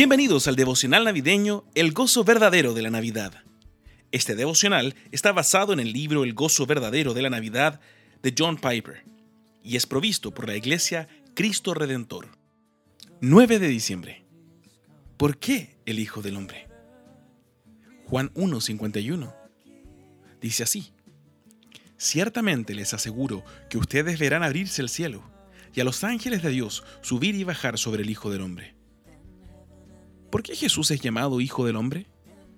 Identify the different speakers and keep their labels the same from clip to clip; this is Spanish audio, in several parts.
Speaker 1: Bienvenidos al devocional navideño El gozo verdadero de la Navidad. Este devocional está basado en el libro El gozo verdadero de la Navidad de John Piper y es provisto por la iglesia Cristo Redentor. 9 de diciembre. ¿Por qué el Hijo del Hombre? Juan 1.51 dice así. Ciertamente les aseguro que ustedes verán abrirse el cielo y a los ángeles de Dios subir y bajar sobre el Hijo del Hombre. ¿Por qué Jesús es llamado Hijo del Hombre?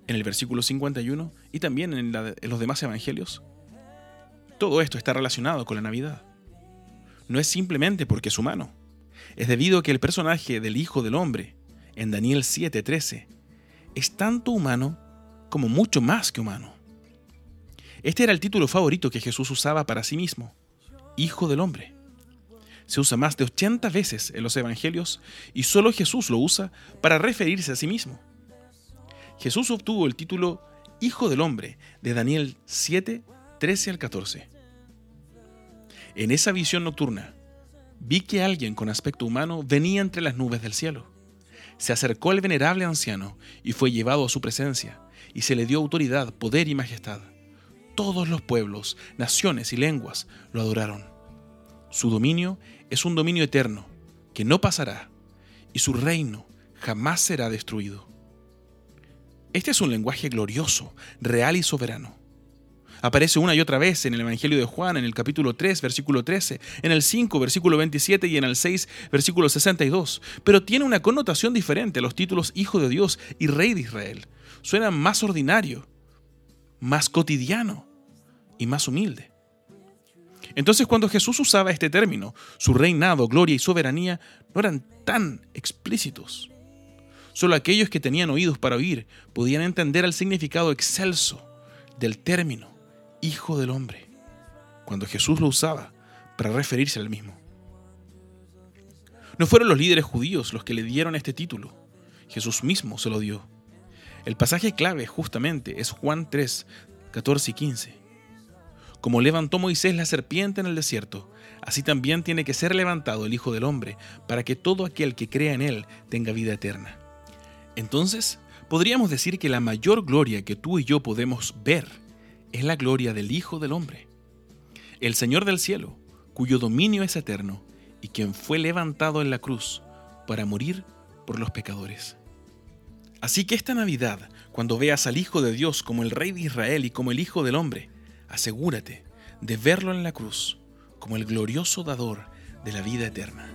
Speaker 1: En el versículo 51 y también en, los demás evangelios. Todo esto está relacionado con la Navidad. No es simplemente porque es humano. Es debido a que el personaje del Hijo del Hombre, en Daniel 7:13, es tanto humano como mucho más que humano. Este era el título favorito que Jesús usaba para sí mismo, Hijo del Hombre se usa más de 80 veces en los Evangelios y solo Jesús lo usa para referirse a sí mismo. Jesús obtuvo el título Hijo del Hombre de Daniel 7, 13 al 14. En esa visión nocturna, vi que alguien con aspecto humano venía entre las nubes del cielo. Se acercó al venerable anciano y fue llevado a su presencia, y se le dio autoridad, poder y majestad. Todos los pueblos, naciones y lenguas lo adoraron. Su dominio es un dominio eterno, que no pasará, y su reino jamás será destruido. Este es un lenguaje glorioso, real y soberano. Aparece una y otra vez en el Evangelio de Juan, en el capítulo 3, versículo 13, en el 5, versículo 27 y en el 6, versículo 62, pero tiene una connotación diferente a los títulos Hijo de Dios y Rey de Israel. Suena más ordinario, más cotidiano y más humilde. Entonces cuando Jesús usaba este término, su reinado, gloria y soberanía no eran tan explícitos. Solo aquellos que tenían oídos para oír podían entender el significado excelso del término Hijo del Hombre, cuando Jesús lo usaba para referirse al mismo. No fueron los líderes judíos los que le dieron este título, Jesús mismo se lo dio. El pasaje clave justamente es Juan 3, 14 y 15 como levantó Moisés la serpiente en el desierto, así también tiene que ser levantado el Hijo del Hombre, para que todo aquel que crea en él tenga vida eterna. Entonces, podríamos decir que la mayor gloria que tú y yo podemos ver es la gloria del Hijo del Hombre, el Señor del cielo, cuyo dominio es eterno y quien fue levantado en la cruz para morir por los pecadores. Así que esta Navidad, cuando veas al Hijo de Dios como el Rey de Israel y como el Hijo del Hombre, asegúrate de verlo en la cruz como el glorioso dador de la vida eterna.